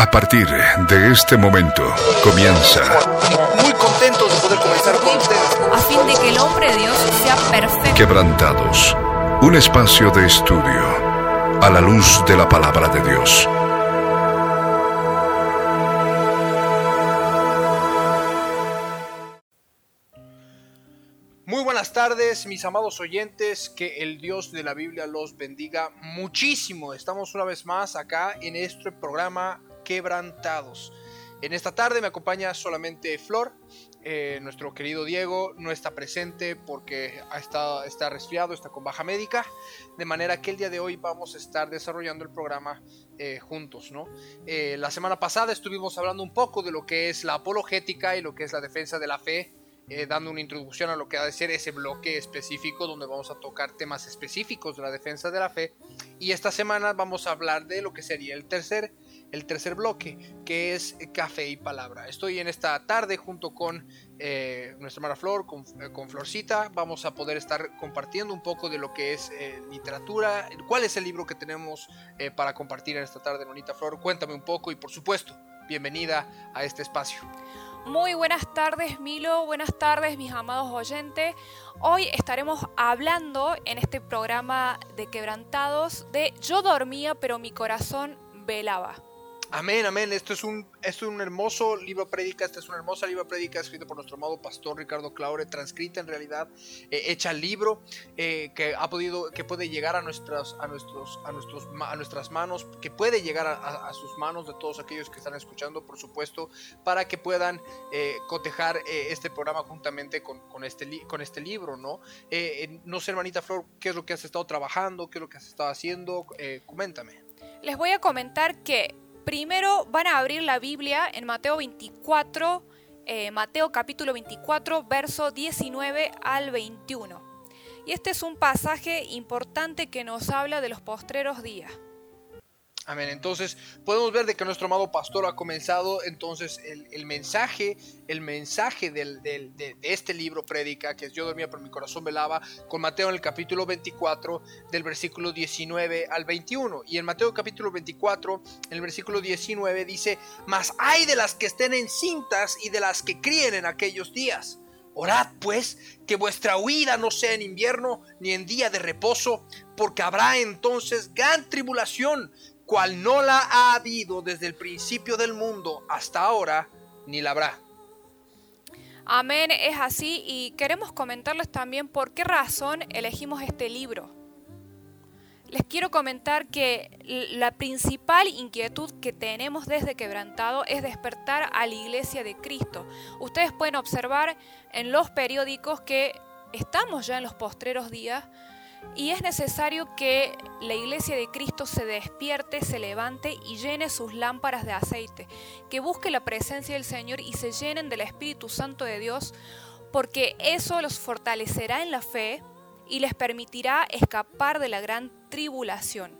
A partir de este momento comienza. Muy contentos de poder comenzar con ustedes. a fin de que el hombre de Dios sea perfecto. Quebrantados. Un espacio de estudio a la luz de la palabra de Dios. Muy buenas tardes, mis amados oyentes. Que el Dios de la Biblia los bendiga muchísimo. Estamos una vez más acá en este programa Quebrantados. En esta tarde me acompaña solamente Flor. Eh, nuestro querido Diego no está presente porque ha está resfriado, está con baja médica. De manera que el día de hoy vamos a estar desarrollando el programa eh, juntos. ¿no? Eh, la semana pasada estuvimos hablando un poco de lo que es la apologética y lo que es la defensa de la fe. dando una introducción a lo que ha de ser ese bloque específico donde vamos a tocar temas específicos de la defensa de la fe. Y esta semana vamos a hablar de lo que sería el tercer el tercer bloque, que es café y palabra. Estoy en esta tarde junto con eh, nuestra hermana Flor, con, eh, Florcita. Vamos a poder estar compartiendo un poco de lo que es eh, literatura. ¿Cuál es el libro que tenemos eh, para compartir en esta tarde, Nonita Flor? Cuéntame un poco y por supuesto, bienvenida a este espacio. Muy buenas tardes Milo, buenas tardes mis amados oyentes. Hoy estaremos hablando en este programa de quebrantados de Yo dormía pero mi corazón velaba. Amén, amén. Esto es un, esto es un hermoso libro prédica. Esta es una hermosa libro prédica escrito por nuestro amado pastor Ricardo Claure, transcrita en realidad, eh, hecha libro, eh, que ha podido, que puede llegar a nuestras, a nuestros, a nuestros, a nuestras manos, que puede llegar a, sus manos de todos aquellos que están escuchando, por supuesto, para que puedan eh, cotejar eh, este programa juntamente con, con, este, con este libro, ¿no? No sé, hermanita Flor, ¿qué es lo que has estado trabajando? ¿Qué es lo que has estado haciendo? Coméntame. Les voy a comentar que Primero van a abrir la Biblia en Mateo 24, eh, Mateo capítulo 24, verso 19 al 21. Y este es un pasaje importante que nos habla de los postreros días. Amén. Entonces podemos ver de que nuestro amado pastor ha comenzado entonces el, mensaje, el mensaje del, del, de, este libro prédica, que Yo dormía por mi corazón velaba, con Mateo en el capítulo 24 del versículo 19 al 21. Y en Mateo capítulo 24, en el versículo 19 dice, mas hay de las que estén encintas y de las que críen en aquellos días. Orad pues que vuestra huida no sea en invierno ni en día de reposo, porque habrá entonces gran tribulación cual no la ha habido desde el principio del mundo hasta ahora, ni la habrá. Amén, es así y queremos comentarles también por qué razón elegimos este libro. Les quiero comentar que la principal inquietud que tenemos desde Quebrantado es despertar a la iglesia de Cristo. Ustedes pueden observar en los periódicos que estamos ya en los postreros días y es necesario que la iglesia de Cristo se despierte, se levante y llene sus lámparas de aceite, que busque la presencia del Señor y se llenen del Espíritu Santo de Dios, porque eso los fortalecerá en la fe y les permitirá escapar de la gran tribulación.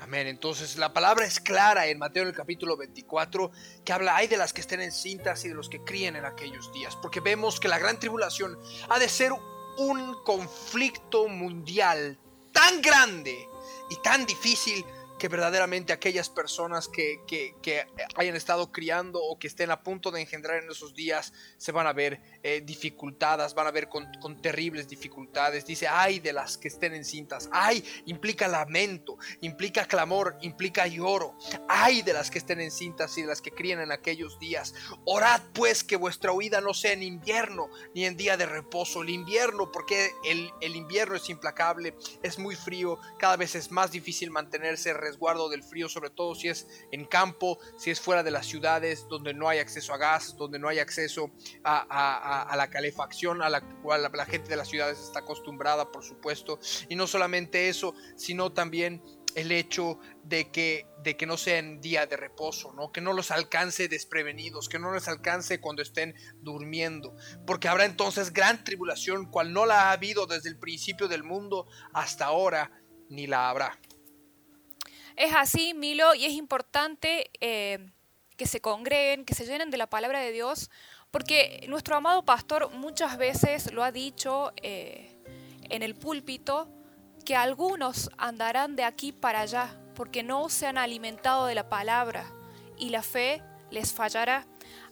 Amén. Entonces la palabra es clara en Mateo en el capítulo 24 que habla hay de las que estén encintas y de los que críen en aquellos días, porque vemos que la gran tribulación ha de ser un conflicto mundial tan grande y tan difícil que verdaderamente aquellas personas que, que, hayan estado criando o que estén a punto de engendrar en esos días se van a ver eh, dificultadas, van a ver con, con, terribles dificultades. Dice, ay de las que estén encintas, ay implica lamento, implica clamor, implica lloro, ay de las que estén encintas y de las que críen en aquellos días. Orad pues que vuestra huida no sea en invierno ni en día de reposo. El invierno, porque el, el invierno es implacable, es muy frío, cada vez es más difícil mantenerse resguardo del frío, sobre todo si es en campo, si es fuera de las ciudades, donde no hay acceso a gas, donde no hay acceso a, la calefacción a la cual la, gente de las ciudades está acostumbrada, por supuesto. Y no solamente eso, sino también el hecho de que, de que no sea en día de reposo, ¿no? que no los alcance desprevenidos, que no los alcance cuando estén durmiendo, porque habrá entonces gran tribulación, cual no la ha habido desde el principio del mundo hasta ahora, ni la habrá. Es así, Milo, y es importante eh, que se congreguen, que se llenen de la palabra de Dios, porque nuestro amado pastor muchas veces lo ha dicho eh, en el púlpito, que algunos andarán de aquí para allá, porque no se han alimentado de la palabra. y la fe les fallará.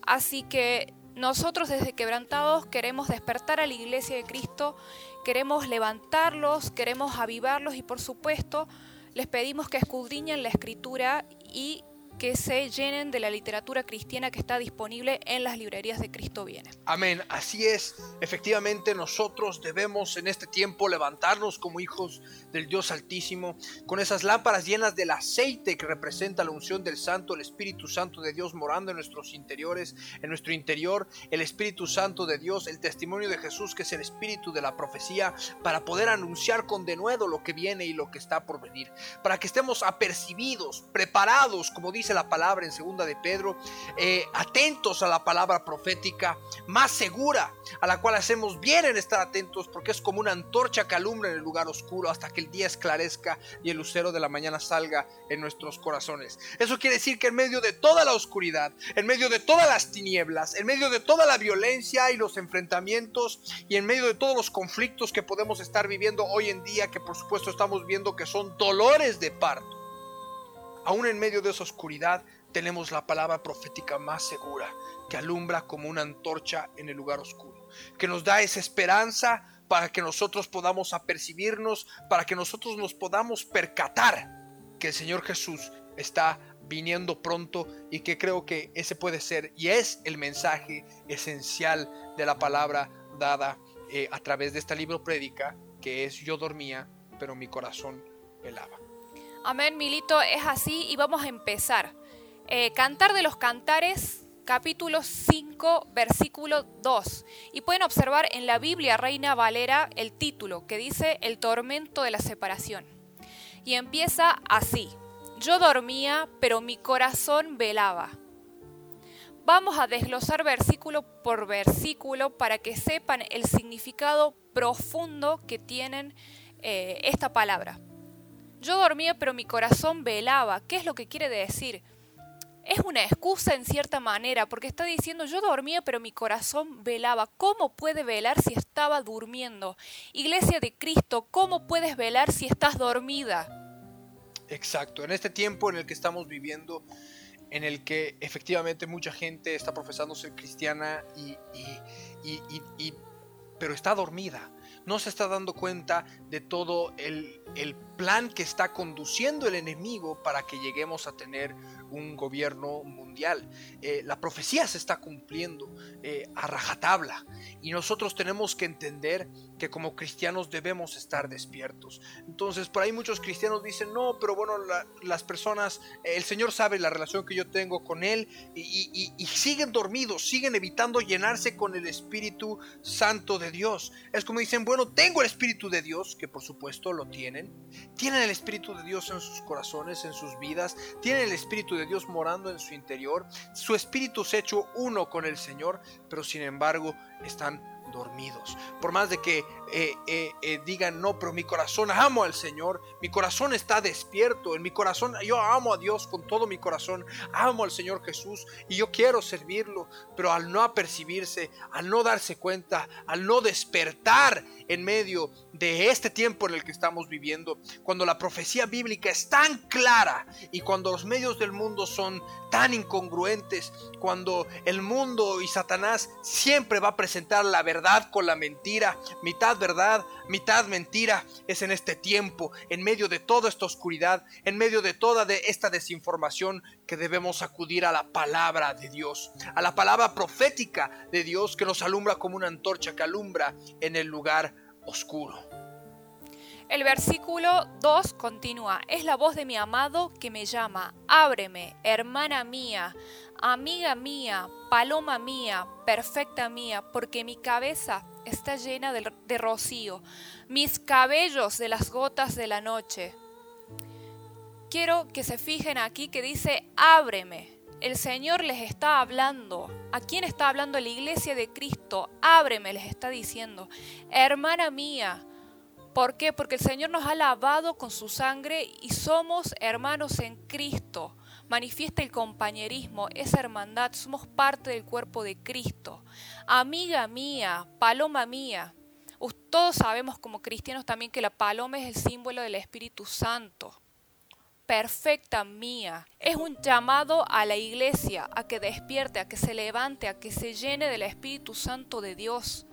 Así que nosotros desde Quebrantados queremos despertar a la iglesia de Cristo, queremos levantarlos, queremos avivarlos y por supuesto les pedimos que escudriñen la escritura y que se llenen de la literatura cristiana que está disponible en las librerías de Cristo Viene. Amén, así es. Efectivamente nosotros debemos en este tiempo levantarnos como hijos del Dios Altísimo, con esas lámparas llenas del aceite que representa la unción del Santo, el Espíritu Santo de Dios morando en nuestros interiores, en nuestro interior, el Espíritu Santo de Dios, el testimonio de Jesús que es el Espíritu de la profecía, para poder anunciar con denuedo lo que viene y lo que está por venir, para que estemos apercibidos, preparados, como dice la palabra en segunda de Pedro, eh, atentos a la palabra profética, más segura, a la cual hacemos bien en estar atentos, porque es como una antorcha que alumbra en el lugar oscuro hasta que el día esclarezca y el lucero de la mañana salga en nuestros corazones. Eso quiere decir que en medio de toda la oscuridad, en medio de todas las tinieblas, en medio de toda la violencia y los enfrentamientos y en medio de todos los conflictos que podemos estar viviendo hoy en día, que por supuesto estamos viendo que son dolores de parto, Aún en medio de esa oscuridad tenemos la palabra profética más segura, que alumbra como una antorcha en el lugar oscuro, que nos da esa esperanza para que nosotros podamos apercibirnos, para que nosotros nos podamos percatar que el Señor Jesús está viniendo pronto y que creo que ese puede ser y es el mensaje esencial de la palabra dada eh, a través de este libro prédica que es yo dormía pero mi corazón velaba. Amén, Milito, es así y vamos a empezar. Eh, Cantar de los Cantares, capítulo 5, versículo 2. Y pueden observar en la Biblia Reina Valera el título que dice El tormento de la separación. Y empieza así. Yo dormía, pero mi corazón velaba. Vamos a desglosar versículo por versículo para que sepan el significado profundo que tienen eh, esta palabra. Yo dormía pero mi corazón velaba. ¿Qué es lo que quiere decir? Es una excusa en cierta manera, porque está diciendo yo dormía pero mi corazón velaba. ¿Cómo puede velar si estaba durmiendo? Iglesia de Cristo, ¿cómo puedes velar si estás dormida? Exacto, en este tiempo en el que estamos viviendo, en el que efectivamente mucha gente está profesando ser cristiana y, y pero está dormida no se está dando cuenta de todo el, el, plan que está conduciendo el enemigo para que lleguemos a tener un gobierno mundial. Eh, la profecía se está cumpliendo eh, a rajatabla y nosotros tenemos que entender que como cristianos debemos estar despiertos. Entonces, por ahí muchos cristianos dicen, no, pero bueno, las personas, el Señor sabe la relación que yo tengo con Él y, y siguen dormidos, siguen evitando llenarse con el Espíritu Santo de Dios. Es como dicen, bueno, tengo el Espíritu de Dios, que por supuesto lo tienen, tienen el Espíritu de Dios en sus corazones, en sus vidas, tienen el Espíritu de Dios morando en su interior, su espíritu se ha hecho uno con el Señor, pero sin embargo están dormidos. Por más de que eh, eh, eh, digan, no, pero mi corazón amo al Señor, mi corazón está despierto, en mi corazón yo amo a Dios con todo mi corazón, amo al Señor Jesús y yo quiero servirlo, pero al no apercibirse, al no darse cuenta, al no despertar en medio de este tiempo en el que estamos viviendo, cuando la profecía bíblica es tan clara y cuando los medios del mundo son tan incongruentes, cuando el mundo y Satanás siempre va a presentar la verdad con la mentira, mitad verdad, mitad mentira, es en este tiempo, en medio de toda esta oscuridad, en medio de toda esta desinformación, que debemos acudir a la palabra de Dios, a la palabra profética de Dios que nos alumbra como una antorcha que alumbra en el lugar oscuro. El versículo 2 continúa, es la voz de mi amado que me llama, ábreme, hermana mía, amiga mía, paloma mía, perfecta mía, porque mi cabeza está llena de, rocío, mis cabellos de las gotas de la noche. Quiero que se fijen aquí que dice, ábreme. El Señor les está hablando. ¿A quién está hablando? La iglesia de Cristo. Ábreme, les está diciendo. Hermana mía. ¿Por qué? Porque el Señor nos ha lavado con su sangre y somos hermanos en Cristo manifiesta el compañerismo, esa hermandad, somos parte del cuerpo de Cristo. Amiga mía, paloma mía, todos sabemos como cristianos también que la paloma es el símbolo del Espíritu Santo. perfecta mía. Es un llamado a la iglesia a que despierte, a que se levante, a que se llene del Espíritu Santo de Dios.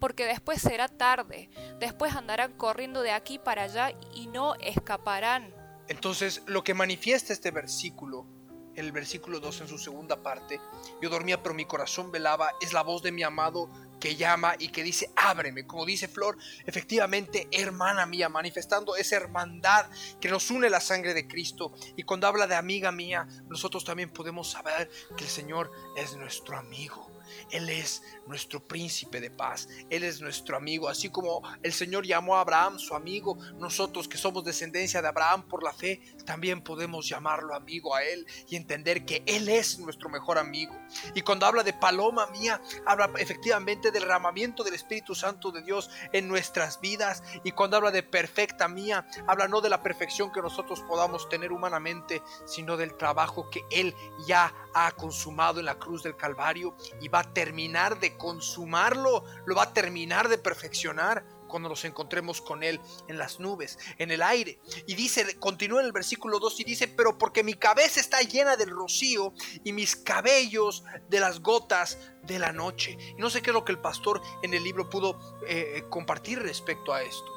Porque después será tarde, después andarán corriendo de aquí para allá y no escaparán. Entonces, lo que manifiesta este versículo, el versículo 2 en su segunda parte, yo dormía pero mi corazón velaba, es la voz de mi amado que llama y que dice, ábreme, como dice Flor, efectivamente, hermana mía, manifestando esa hermandad que nos une la sangre de Cristo. Y cuando habla de amiga mía, nosotros también podemos saber que el Señor es nuestro amigo. Él es nuestro príncipe de paz, Él es nuestro amigo, así como el Señor llamó a Abraham su amigo, nosotros que somos descendencia de Abraham por la fe, también podemos llamarlo amigo a Él y entender que Él es nuestro mejor amigo. Y cuando habla de paloma mía, habla efectivamente del derramamiento del Espíritu Santo de Dios en nuestras vidas. Y cuando habla de perfecta mía, habla no de la perfección que nosotros podamos tener humanamente, sino del trabajo que Él ya ha consumado en la cruz del Calvario y va a terminar de consumarlo, lo va a terminar de perfeccionar cuando nos encontremos con Él en las nubes, en el aire. Y dice, continúa en el versículo 2 y dice, pero porque mi cabeza está llena del rocío y mis cabellos de las gotas de la noche. Y no sé qué es lo que el pastor en el libro pudo eh, compartir respecto a esto.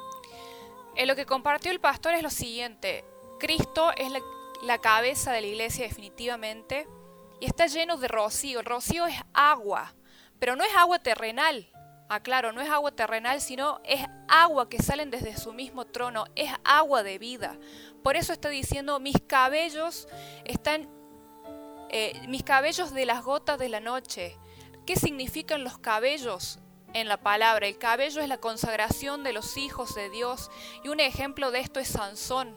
En lo que compartió el pastor es lo siguiente, Cristo es la, la cabeza de la iglesia definitivamente y está lleno de rocío. El rocío es agua, pero no es agua terrenal. Aclaro, no es agua terrenal, sino es agua que salen desde su mismo trono, es agua de vida. Por eso está diciendo, mis cabellos están, eh, mis cabellos de las gotas de la noche. ¿Qué significan los cabellos? en la palabra. El cabello es la consagración de los hijos de Dios y un ejemplo de esto es Sansón.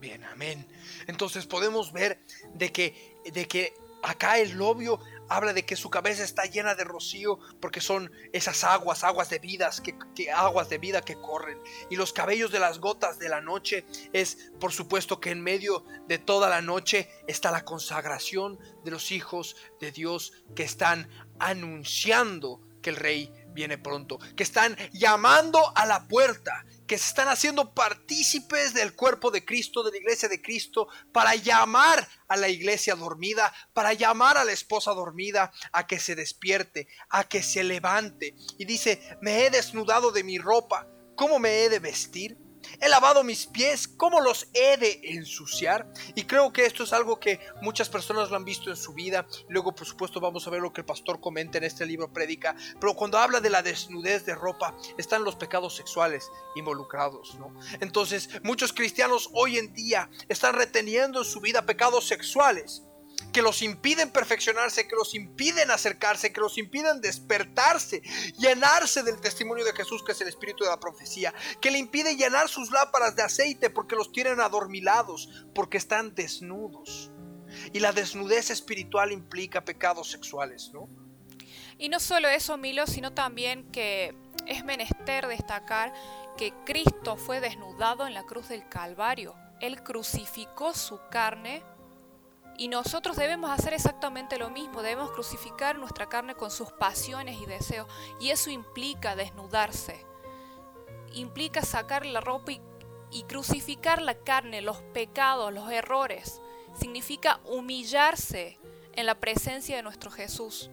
Bien, amén. Entonces podemos ver de que, de que acá el novio habla de que su cabeza está llena de rocío porque son esas aguas, aguas de vidas, que, aguas de vida que corren. Y los cabellos de las gotas de la noche es, por supuesto, que en medio de toda la noche está la consagración de los hijos de Dios que están anunciando que el rey viene pronto, que están llamando a la puerta, que se están haciendo partícipes del cuerpo de Cristo, de la iglesia de Cristo, para llamar a la iglesia dormida, para llamar a la esposa dormida a que se despierte, a que se levante. Y dice, me he desnudado de mi ropa, ¿cómo me he de vestir? He lavado mis pies, ¿cómo los he de ensuciar? Y creo que esto es algo que muchas personas lo han visto en su vida. Luego, por supuesto, vamos a ver lo que el pastor comenta en este libro Prédica. Pero cuando habla de la desnudez de ropa, están los pecados sexuales involucrados, ¿no? Entonces, muchos cristianos hoy en día están reteniendo en su vida pecados sexuales que los impiden perfeccionarse, que los impiden acercarse, que los impiden despertarse, llenarse del testimonio de Jesús, que es el espíritu de la profecía, que le impide llenar sus lámparas de aceite porque los tienen adormilados, porque están desnudos. Y la desnudez espiritual implica pecados sexuales, ¿no? Y no solo eso, Milo, sino también que es menester destacar que Cristo fue desnudado en la cruz del Calvario. Él crucificó su carne y nosotros debemos hacer exactamente lo mismo, debemos crucificar nuestra carne con sus pasiones y deseos. Y eso implica desnudarse, implica sacar la ropa y, crucificar la carne, los pecados, los errores. Significa humillarse en la presencia de nuestro Jesús.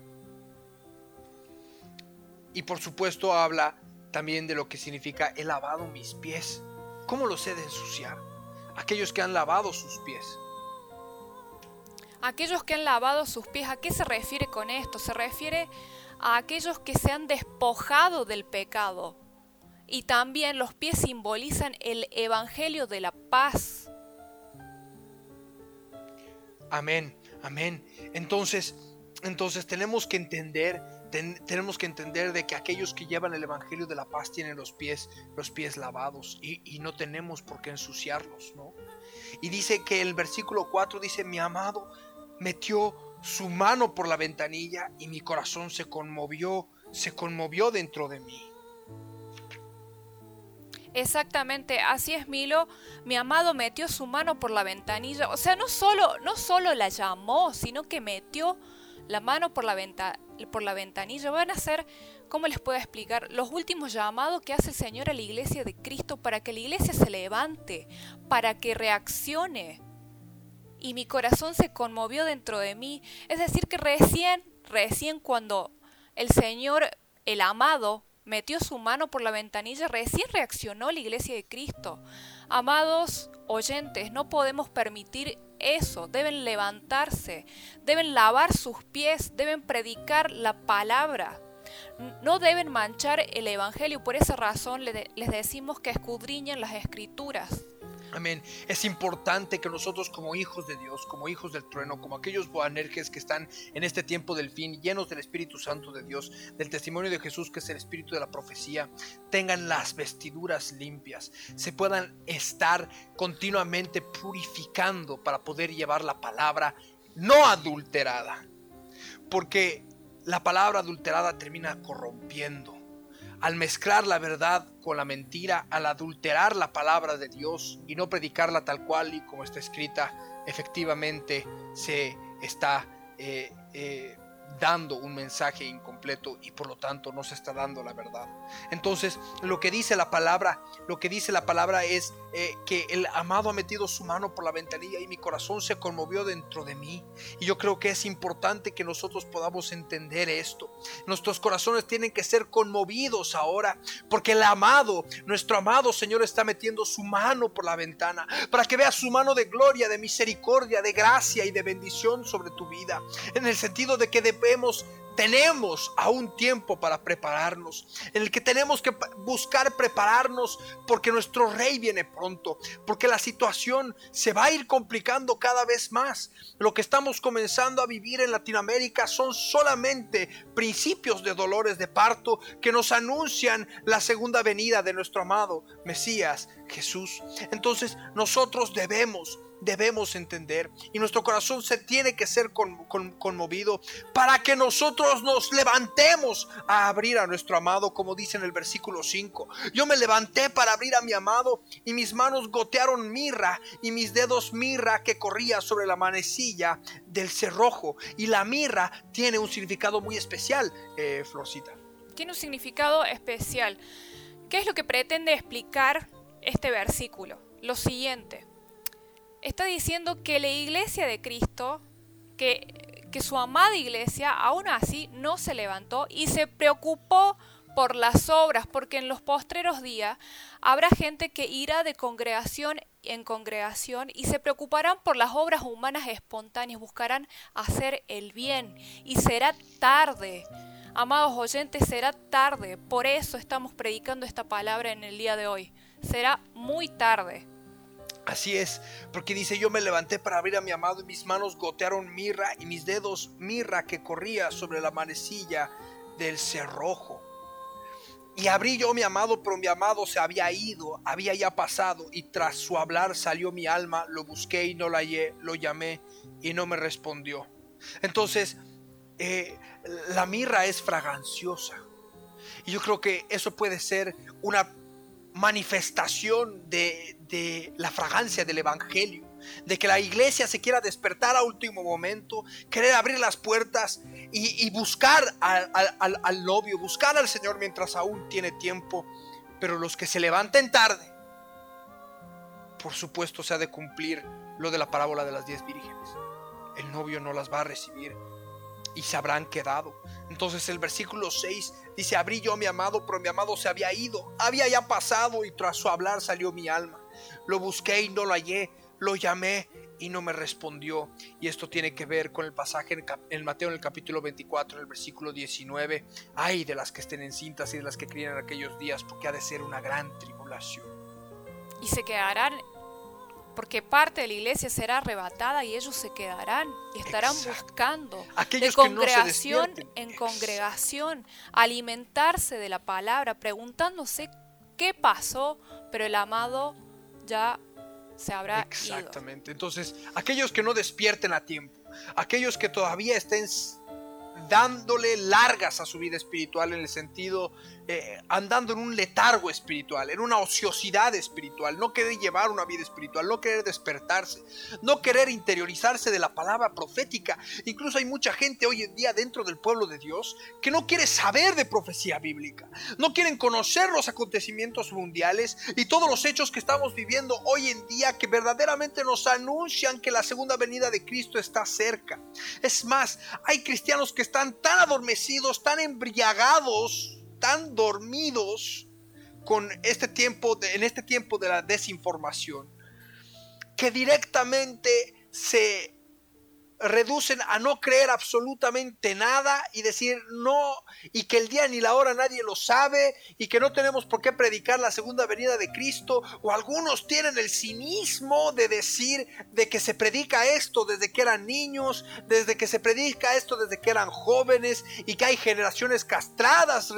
Y por supuesto habla también de lo que significa he lavado mis pies. ¿Cómo los he de ensuciar? Aquellos que han lavado sus pies aquellos que han lavado sus pies. ¿A qué se refiere con esto? Se refiere a aquellos que se han despojado del pecado. Y también los pies simbolizan el Evangelio de la paz. Amén, amén. Entonces, entonces tenemos que entender, tenemos que entender de que aquellos que llevan el Evangelio de la paz tienen los pies, los pies lavados y, no tenemos por qué ensuciarlos, ¿no? Y dice que el versículo 4 dice, mi amado metió su mano por la ventanilla y mi corazón se conmovió, se conmovió dentro de mí. Exactamente, así es Milo. Mi amado metió su mano por la ventanilla. O sea, no solo, no solo la llamó, sino que metió la mano por la, venta, por la ventanilla. Van a ser ¿cómo les puedo explicar? Los últimos llamados que hace el Señor a la iglesia de Cristo para que la iglesia se levante, para que reaccione. Y mi corazón se conmovió dentro de mí. Es decir, que recién, recién cuando el Señor, el amado, metió su mano por la ventanilla, recién reaccionó la iglesia de Cristo. Amados oyentes, no podemos permitir eso, deben levantarse, deben lavar sus pies, deben predicar la palabra. No deben manchar el Evangelio, por esa razón les decimos que escudriñen las escrituras. Amén. Es importante que nosotros como hijos de Dios, como hijos del trueno, como aquellos boanerges que están en este tiempo del fin, llenos del Espíritu Santo de Dios, del testimonio de Jesús que es el Espíritu de la profecía, tengan las vestiduras limpias, se puedan estar continuamente purificando para poder llevar la palabra no adulterada. Porque la palabra adulterada termina corrompiendo al mezclar la verdad con la mentira, al adulterar la palabra de Dios y no predicarla tal cual y como está escrita, efectivamente se está eh, eh, dando un mensaje incompleto y por lo tanto no se está dando la verdad. Entonces, lo que dice la palabra, lo que dice la palabra es eh, que el amado ha metido su mano por la ventanilla y mi corazón se conmovió dentro de mí. Y yo creo que es importante que nosotros podamos entender esto. Nuestros corazones tienen que ser conmovidos ahora, porque el amado, nuestro amado Señor está metiendo su mano por la ventana para que veas su mano de gloria, de misericordia, de gracia y de bendición sobre tu vida. En el sentido de que debemos tenemos aún tiempo para prepararnos, en el que tenemos que buscar prepararnos porque nuestro rey viene pronto, porque la situación se va a ir complicando cada vez más. Lo que estamos comenzando a vivir en Latinoamérica son solamente principios de dolores de parto que nos anuncian la segunda venida de nuestro amado Mesías Jesús. Entonces nosotros debemos debemos entender y nuestro corazón se tiene que ser conmovido para que nosotros nos levantemos a abrir a nuestro amado, como dice en el versículo 5. Yo me levanté para abrir a mi amado y mis manos gotearon mirra y mis dedos mirra que corría sobre la manecilla del cerrojo. Y la mirra tiene un significado muy especial, eh, Florcita. Tiene un significado especial. ¿Qué es lo que pretende explicar este versículo? Lo siguiente está diciendo que la iglesia de Cristo, que, su amada iglesia, aún así no se levantó y se preocupó por las obras, porque en los postreros días habrá gente que irá de congregación en congregación y se preocuparán por las obras humanas espontáneas, buscarán hacer el bien y será tarde. Amados oyentes, será tarde. Por eso estamos predicando esta palabra en el día de hoy. Será muy tarde. Así es, porque dice, yo me levanté para abrir a mi amado y mis manos gotearon mirra y mis dedos mirra que corría sobre la manecilla del cerrojo. Y abrí yo mi amado, pero mi amado se había ido, había ya pasado, y tras su hablar salió mi alma, lo busqué y no la hallé, lo llamé y no me respondió. Entonces, eh, la mirra es fraganciosa. Y yo creo que eso puede ser una manifestación de, la fragancia del Evangelio, de que la iglesia se quiera despertar a último momento, querer abrir las puertas y, buscar al, al, novio, buscar al Señor mientras aún tiene tiempo. Pero los que se levanten tarde, por supuesto se ha de cumplir lo de la parábola de las diez vírgenes. El novio no las va a recibir y se habrán quedado. Entonces el versículo 6 dice, abrí yo a mi amado, pero mi amado se había ido, había ya pasado y tras su hablar salió mi alma. Lo busqué y no lo hallé, lo llamé y no me respondió. Y esto tiene que ver con el pasaje en, Mateo en el capítulo 24, en el versículo 19. Ay de las que estén encintas y de las que crían en aquellos días, porque ha de ser una gran tribulación. Y se quedarán porque parte de la iglesia será arrebatada y ellos se quedarán y estarán buscando de congregación en congregación alimentarse de la palabra, preguntándose qué pasó, pero el amado ya se habrá Exactamente. Entonces, aquellos que no despierten a tiempo, aquellos que todavía estén dándole largas a su vida espiritual en el sentido, eh, andando en un letargo espiritual, en una ociosidad espiritual, no querer llevar una vida espiritual, no querer despertarse, no querer interiorizarse de la palabra profética. Incluso hay mucha gente hoy en día dentro del pueblo de Dios que no quiere saber de profecía bíblica, no quieren conocer los acontecimientos mundiales y todos los hechos que estamos viviendo hoy en día que verdaderamente nos anuncian que la segunda venida de Cristo está cerca. Es más, hay cristianos que están tan adormecidos, tan embriagados, tan dormidos con este tiempo, en este tiempo de la desinformación, que directamente se reducen a no creer absolutamente nada y decir no, y que el día ni la hora nadie lo sabe, y que no tenemos por qué predicar la segunda venida de Cristo, o algunos tienen el cinismo de decir de que se predica esto desde que eran niños, desde que se predica esto desde que eran jóvenes, y que hay generaciones castradas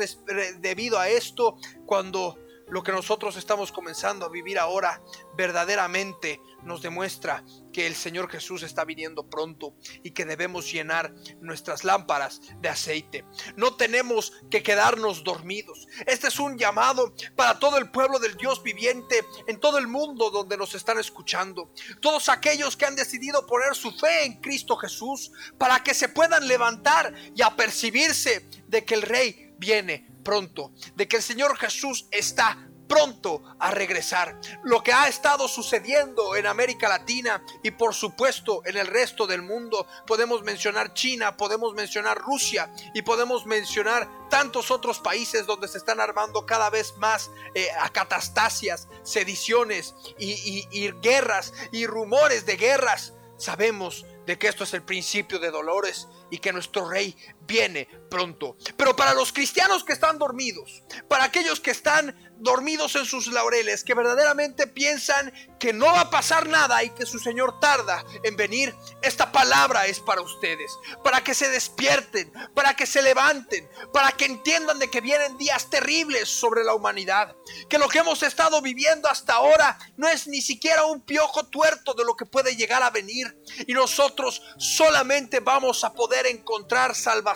debido a esto, cuando lo que nosotros estamos comenzando a vivir ahora verdaderamente nos demuestra que el Señor Jesús está viniendo pronto y que debemos llenar nuestras lámparas de aceite. No tenemos que quedarnos dormidos. Este es un llamado para todo el pueblo del Dios viviente en todo el mundo donde nos están escuchando. Todos aquellos que han decidido poner su fe en Cristo Jesús para que se puedan levantar y apercibirse de que el Rey viene pronto, de que el Señor Jesús está pronto a regresar. Lo que ha estado sucediendo en América Latina y por supuesto en el resto del mundo, podemos mencionar China, podemos mencionar Rusia y podemos mencionar tantos otros países donde se están armando cada vez más eh, acatastasias, sediciones y, y guerras y rumores de guerras. Sabemos de que esto es el principio de dolores y que nuestro rey viene pronto. Pero para los cristianos que están dormidos, para aquellos que están dormidos en sus laureles, que verdaderamente piensan que no va a pasar nada y que su Señor tarda en venir, esta palabra es para ustedes, para que se despierten, para que se levanten, para que entiendan de que vienen días terribles sobre la humanidad, que lo que hemos estado viviendo hasta ahora no es ni siquiera un piojo tuerto de lo que puede llegar a venir y nosotros solamente vamos a poder encontrar salvación,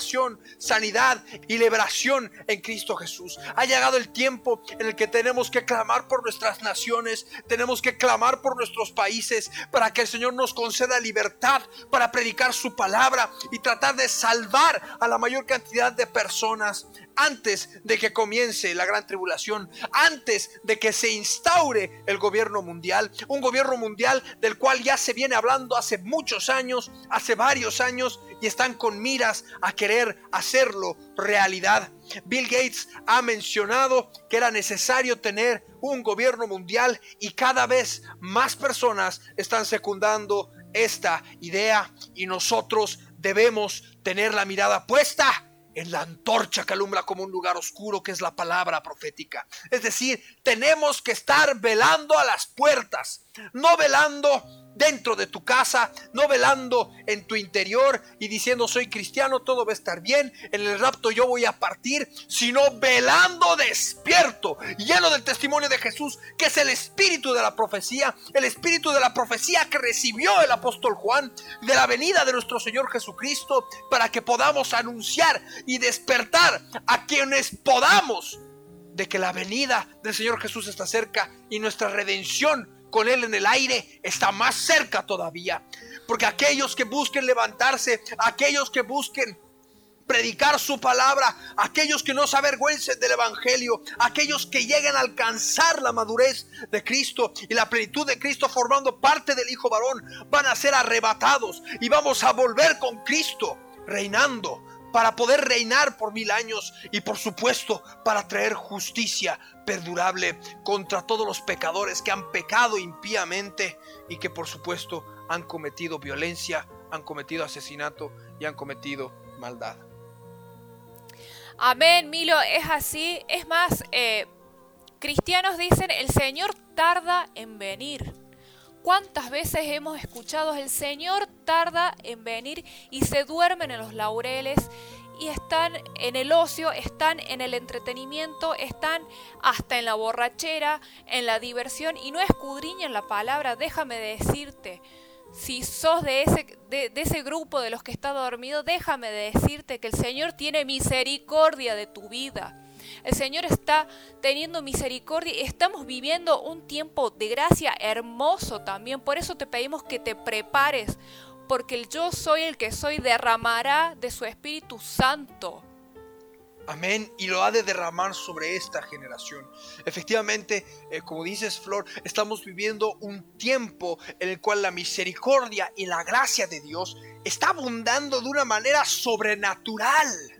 sanidad y liberación en Cristo Jesús. Ha llegado el tiempo en el que tenemos que clamar por nuestras naciones, tenemos que clamar por nuestros países para que el Señor nos conceda libertad para predicar su palabra y tratar de salvar a la mayor cantidad de personas antes de que comience la gran tribulación, antes de que se instaure el gobierno mundial, un gobierno mundial del cual ya se viene hablando hace muchos años, hace varios años, y están con miras a querer hacerlo realidad. Bill Gates ha mencionado que era necesario tener un gobierno mundial y cada vez más personas están secundando esta idea y nosotros debemos tener la mirada puesta en la antorcha que alumbra como un lugar oscuro que es la palabra profética. Es decir, tenemos que estar velando a las puertas, no velando dentro de tu casa, no velando en tu interior y diciendo soy cristiano, todo va a estar bien, en el rapto yo voy a partir, sino velando despierto, lleno del testimonio de Jesús, que es el espíritu de la profecía, el espíritu de la profecía que recibió el apóstol Juan de la venida de nuestro Señor Jesucristo, para que podamos anunciar y despertar a quienes podamos de que la venida del Señor Jesús está cerca y nuestra redención con Él en el aire está más cerca todavía. Porque aquellos que busquen levantarse, aquellos que busquen predicar su palabra, aquellos que no se avergüencen del Evangelio, aquellos que lleguen a alcanzar la madurez de Cristo y la plenitud de Cristo formando parte del Hijo varón, van a ser arrebatados y vamos a volver con Cristo reinando para poder reinar por mil años y por supuesto para traer justicia perdurable contra todos los pecadores que han pecado impíamente y que por supuesto han cometido violencia, han cometido asesinato y han cometido maldad. Amén, Milo, es así. Es más, eh, cristianos dicen, el Señor tarda en venir. ¿Cuántas veces hemos escuchado el Señor tarda en venir y se duermen en los laureles y están en el ocio, están en el entretenimiento, están hasta en la borrachera, en la diversión y no escudriñan la palabra? Déjame decirte, si sos de ese, de, ese grupo de los que está dormido, déjame decirte que el Señor tiene misericordia de tu vida. El Señor está teniendo misericordia y estamos viviendo un tiempo de gracia hermoso también. Por eso te pedimos que te prepares, porque el yo soy el que soy derramará de su Espíritu Santo. Amén. Y lo ha de derramar sobre esta generación. Efectivamente, eh, como dices Flor, estamos viviendo un tiempo en el cual la misericordia y la gracia de Dios está abundando de una manera sobrenatural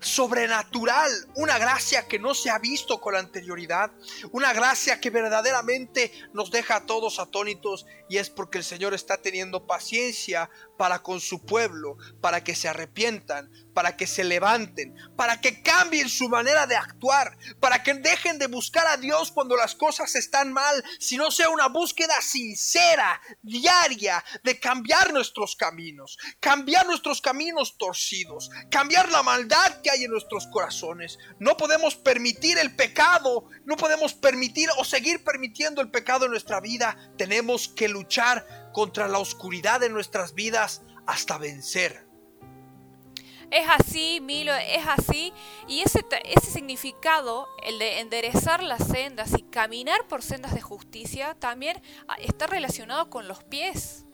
sobrenatural, una gracia que no se ha visto con anterioridad, una gracia que verdaderamente nos deja a todos atónitos y es porque el Señor está teniendo paciencia para con su pueblo, para que se arrepientan, para que se levanten, para que cambien su manera de actuar, para que dejen de buscar a Dios cuando las cosas están mal, sino sea una búsqueda sincera, diaria, de cambiar nuestros caminos, cambiar nuestros caminos torcidos, cambiar la maldad que hay en nuestros corazones. No podemos permitir el pecado, no podemos permitir o seguir permitiendo el pecado en nuestra vida. Tenemos que luchar contra la oscuridad de nuestras vidas hasta vencer. Es así, Milo, es así. Y ese, significado, el de enderezar las sendas y caminar por sendas de justicia, también ah, está relacionado con los pies.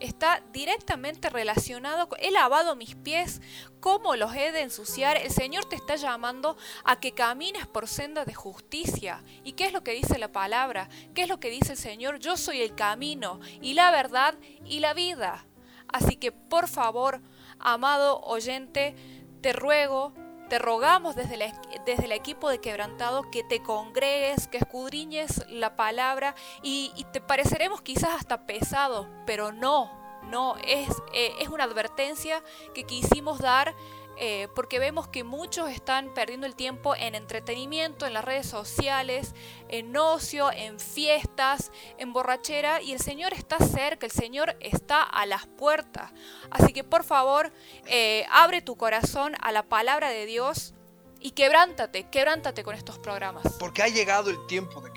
Está directamente relacionado con, he lavado mis pies, ¿cómo los he de ensuciar? El Señor te está llamando a que camines por sendas de justicia. ¿Y qué es lo que dice la palabra? ¿Qué es lo que dice el Señor? Yo soy el camino y la verdad y la vida. Así que por favor, Amado oyente, te ruego, te rogamos desde, desde el equipo de Quebrantado que te congregues, que escudriñes la palabra y, te pareceremos quizás hasta pesados, pero no, no, es, eh, es una advertencia que quisimos dar eh, porque vemos que muchos están perdiendo el tiempo en entretenimiento, en las redes sociales, en ocio, en fiestas, en borrachera, y el Señor está cerca, el Señor está a las puertas. Así que por favor, eh, abre tu corazón a la palabra de Dios y quebrántate, quebrántate con estos programas. Porque ha llegado el tiempo de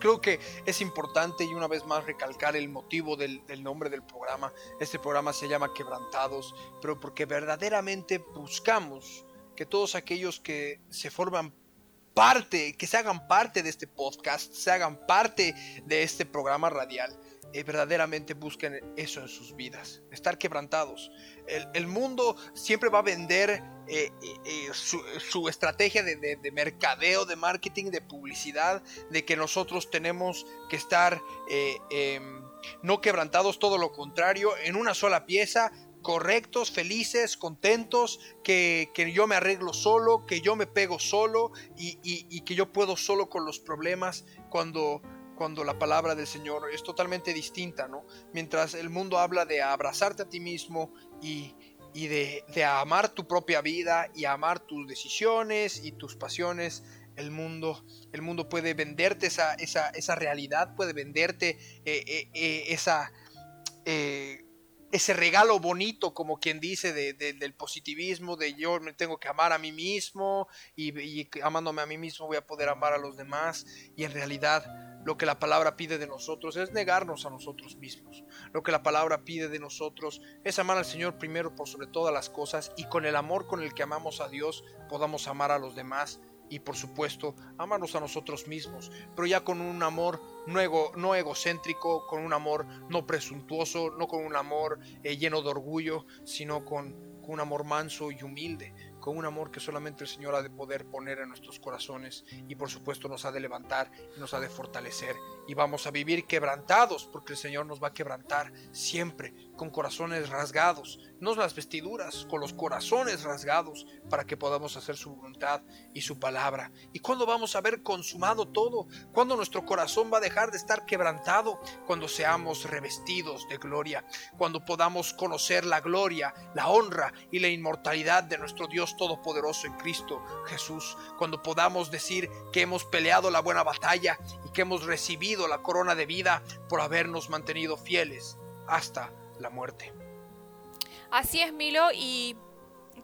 Creo que es importante y una vez más recalcar el motivo del, nombre del programa. Este programa se llama Quebrantados, pero porque verdaderamente buscamos que todos aquellos que se forman parte, que se hagan parte de este podcast, se hagan parte de este programa radial, eh, verdaderamente busquen eso en sus vidas, estar quebrantados. El, mundo siempre va a vender eh, eh, su, estrategia de, mercadeo, de marketing, de publicidad, de que nosotros tenemos que estar em, no quebrantados, todo lo contrario, en una sola pieza, correctos, felices, contentos, que, yo me arreglo solo, que yo me pego solo y, y que yo puedo solo con los problemas cuando cuando la palabra del Señor es totalmente distinta, ¿no? Mientras el mundo habla de abrazarte a ti mismo y, de, amar tu propia vida y amar tus decisiones y tus pasiones, el mundo, el mundo puede venderte esa, esa, realidad, puede venderte eh, eh, eh, esa, ese regalo bonito, como quien dice, del positivismo, de yo me tengo que amar a mí mismo y, y amándome a mí mismo voy a poder amar a los demás y en realidad lo que la palabra pide de nosotros es negarnos a nosotros mismos. Lo que la palabra pide de nosotros es amar al Señor primero por sobre todas las cosas y con el amor con el que amamos a Dios podamos amar a los demás y por supuesto amarnos a nosotros mismos, pero ya con un amor no, no egocéntrico, con un amor no presuntuoso, no con un amor eh, lleno de orgullo, sino con, un amor manso y humilde, con un amor que solamente el Señor ha de poder poner en nuestros corazones y por supuesto nos ha de levantar y nos ha de fortalecer. Y vamos a vivir quebrantados porque el Señor nos va a quebrantar siempre con corazones rasgados, no las vestiduras, con los corazones rasgados para que podamos hacer su voluntad y su palabra. ¿Y cuándo vamos a ver consumado todo? ¿Cuándo nuestro corazón va a dejar de estar quebrantado? Cuando seamos revestidos de gloria, cuando podamos conocer la gloria, la honra y la inmortalidad de nuestro Dios Todopoderoso en Cristo Jesús, cuando podamos decir que hemos peleado la buena batalla y que hemos recibido la corona de vida por habernos mantenido fieles hasta la muerte. Así es, Milo, y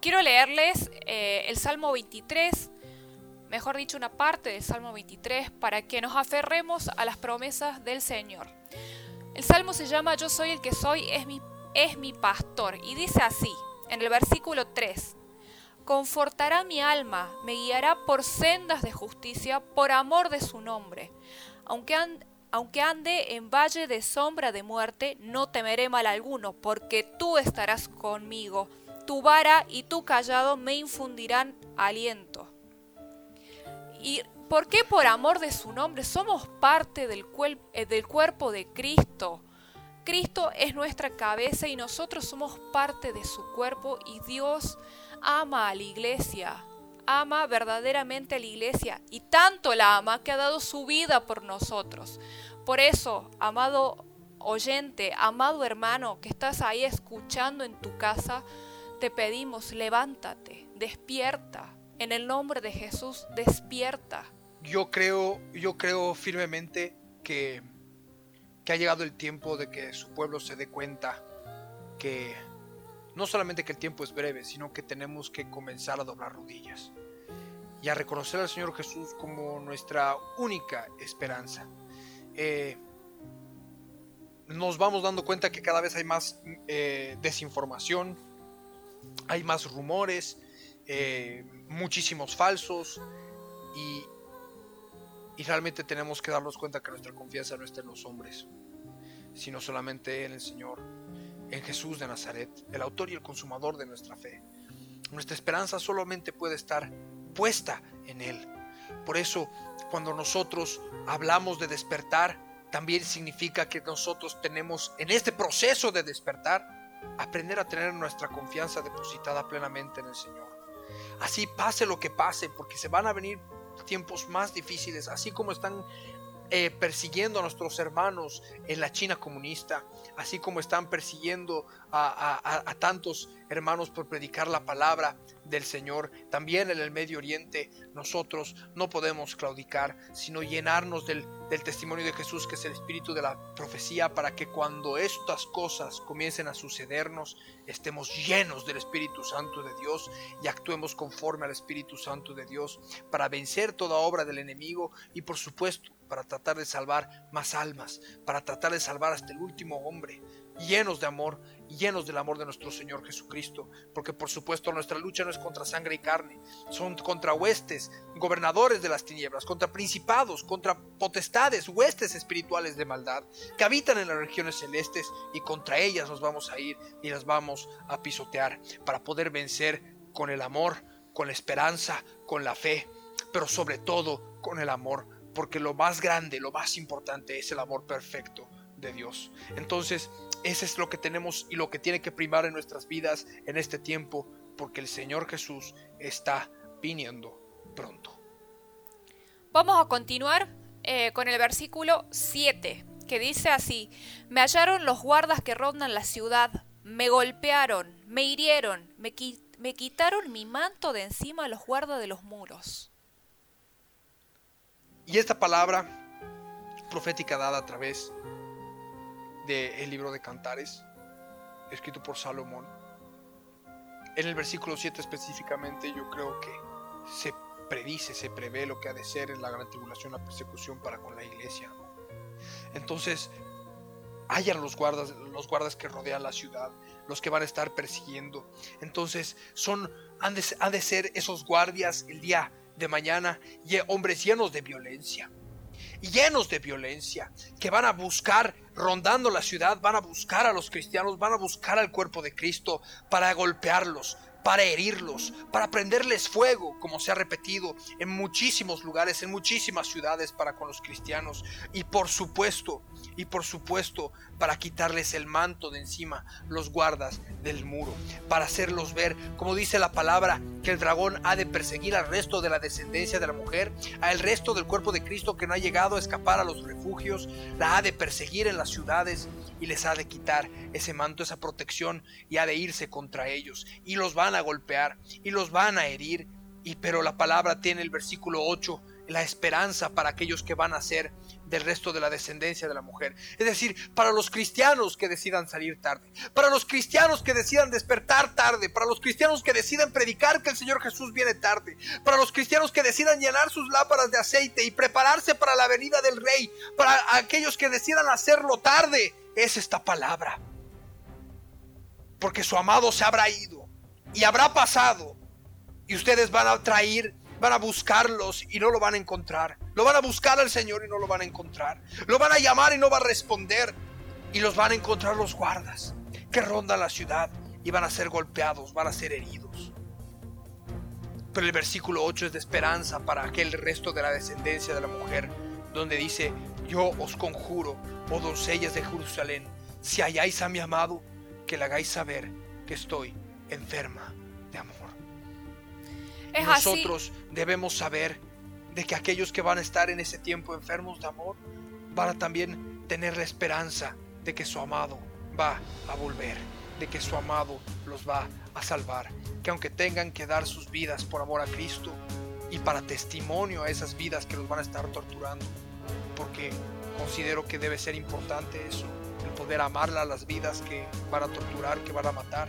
quiero leerles eh, el Salmo 23, mejor dicho, una parte del Salmo 23, para que nos aferremos a las promesas del Señor. El salmo se llama Yo soy el que soy, es mi, es mi pastor. Y dice así, en el versículo 3, Confortará mi alma, me guiará por sendas de justicia, por amor de su nombre. Aunque, aunque ande en valle de sombra de muerte, no temeré mal alguno, porque tú estarás conmigo. Tu vara y tu callado me infundirán aliento. ¿Y por qué por amor de su nombre? Somos parte del, eh, del cuerpo de Cristo. Cristo es nuestra cabeza y nosotros somos parte de su cuerpo y Dios ama a la iglesia, ama verdaderamente a la iglesia y tanto la ama que ha dado su vida por nosotros. Por eso, amado oyente, amado hermano que estás ahí escuchando en tu casa, te pedimos, levántate, despierta. En el nombre de Jesús, despierta. Yo creo, yo creo firmemente que, que ha llegado el tiempo de que su pueblo se dé cuenta que no solamente que el tiempo es breve, sino que tenemos que comenzar a doblar rodillas y a reconocer al Señor Jesús como nuestra única esperanza. Eh, nos vamos dando cuenta que cada vez hay más eh, desinformación, hay más rumores, eh, muchísimos falsos y, y realmente tenemos que darnos cuenta que nuestra confianza no está en los hombres, sino solamente en el Señor en Jesús de Nazaret, el autor y el consumador de nuestra fe. Nuestra esperanza solamente puede estar puesta en Él. Por eso, cuando nosotros hablamos de despertar, también significa que nosotros tenemos en este proceso de despertar, aprender a tener nuestra confianza depositada plenamente en el Señor. Así pase lo que pase, porque se van a venir tiempos más difíciles, así como están eh, persiguiendo a nuestros hermanos en la China comunista, así como están persiguiendo a, tantos hermanos por predicar la palabra del Señor. También en el Medio Oriente nosotros no podemos claudicar, sino llenarnos del, del testimonio de Jesús, que es el espíritu de la profecía, para que cuando estas cosas comiencen a sucedernos, estemos llenos del Espíritu Santo de Dios y actuemos conforme al Espíritu Santo de Dios para vencer toda obra del enemigo y por supuesto para tratar de salvar más almas, para tratar de salvar hasta el último hombre, llenos de amor, llenos del amor de nuestro Señor Jesucristo, porque por supuesto nuestra lucha no es contra sangre y carne, son contra huestes, gobernadores de las tinieblas, contra principados, contra potestades, huestes espirituales de maldad, que habitan en las regiones celestes y contra ellas nos vamos a ir y las vamos a pisotear para poder vencer con el amor, con la esperanza, con la fe, pero sobre todo con el amor porque lo más grande, lo más importante es el amor perfecto de Dios. Entonces, ese es lo que tenemos y lo que tiene que primar en nuestras vidas en este tiempo, porque el Señor Jesús está viniendo pronto. Vamos a continuar eh, con el versículo 7, que dice así, me hallaron los guardas que rondan la ciudad, me golpearon, me hirieron, me, me quitaron mi manto de encima los guardas de los muros. Y esta palabra profética dada a través del libro de Cantares, escrito por Salomón, en el versículo 7 específicamente yo creo que se predice, se prevé lo que ha de ser en la gran tribulación, la persecución para con la iglesia. Entonces, hayan los guardas, los guardas que rodean la ciudad, los que van a estar persiguiendo. Entonces, son, de, han de ser esos guardias el día de mañana y hombres llenos de violencia, llenos de violencia, que van a buscar, rondando la ciudad, van a buscar a los cristianos, van a buscar al cuerpo de Cristo para golpearlos, para herirlos, para prenderles fuego, como se ha repetido en muchísimos lugares, en muchísimas ciudades para con los cristianos. Y por supuesto, y por supuesto, para quitarles el manto de encima, los guardas del muro, para hacerlos ver, como dice la palabra, que el dragón ha de perseguir al resto de la descendencia de la mujer, al resto del cuerpo de Cristo que no ha llegado a escapar a los refugios, la ha de perseguir en las ciudades y les ha de quitar ese manto, esa protección y ha de irse contra ellos y los van a golpear y los van a herir. Y pero la palabra tiene el versículo 8 la esperanza para aquellos que van a ser del resto de la descendencia de la mujer. Es decir, para los cristianos que decidan salir tarde, para los cristianos que decidan despertar tarde, para los cristianos que decidan predicar que el Señor Jesús viene tarde, para los cristianos que decidan llenar sus lámparas de aceite y prepararse para la venida del Rey, para aquellos que decidan hacerlo tarde, es esta palabra. Porque su amado se habrá ido y habrá pasado y ustedes van a traer van a buscarlos y no lo van a encontrar. Lo van a buscar al Señor y no lo van a encontrar. Lo van a llamar y no va a responder. Y los van a encontrar los guardas que rondan la ciudad y van a ser golpeados, van a ser heridos. Pero el versículo 8 es de esperanza para aquel resto de la descendencia de la mujer, donde dice, yo os conjuro, oh doncellas de Jerusalén, si halláis a mi amado, que le hagáis saber que estoy enferma de amor. Nosotros debemos saber de que aquellos que van a estar en ese tiempo enfermos de amor van a también tener la esperanza de que su amado va a volver, de que su amado los va a salvar, que aunque tengan que dar sus vidas por amor a Cristo y para testimonio a esas vidas que los van a estar torturando, porque considero que debe ser importante eso, el poder amar a las vidas que van a torturar, que van a matar.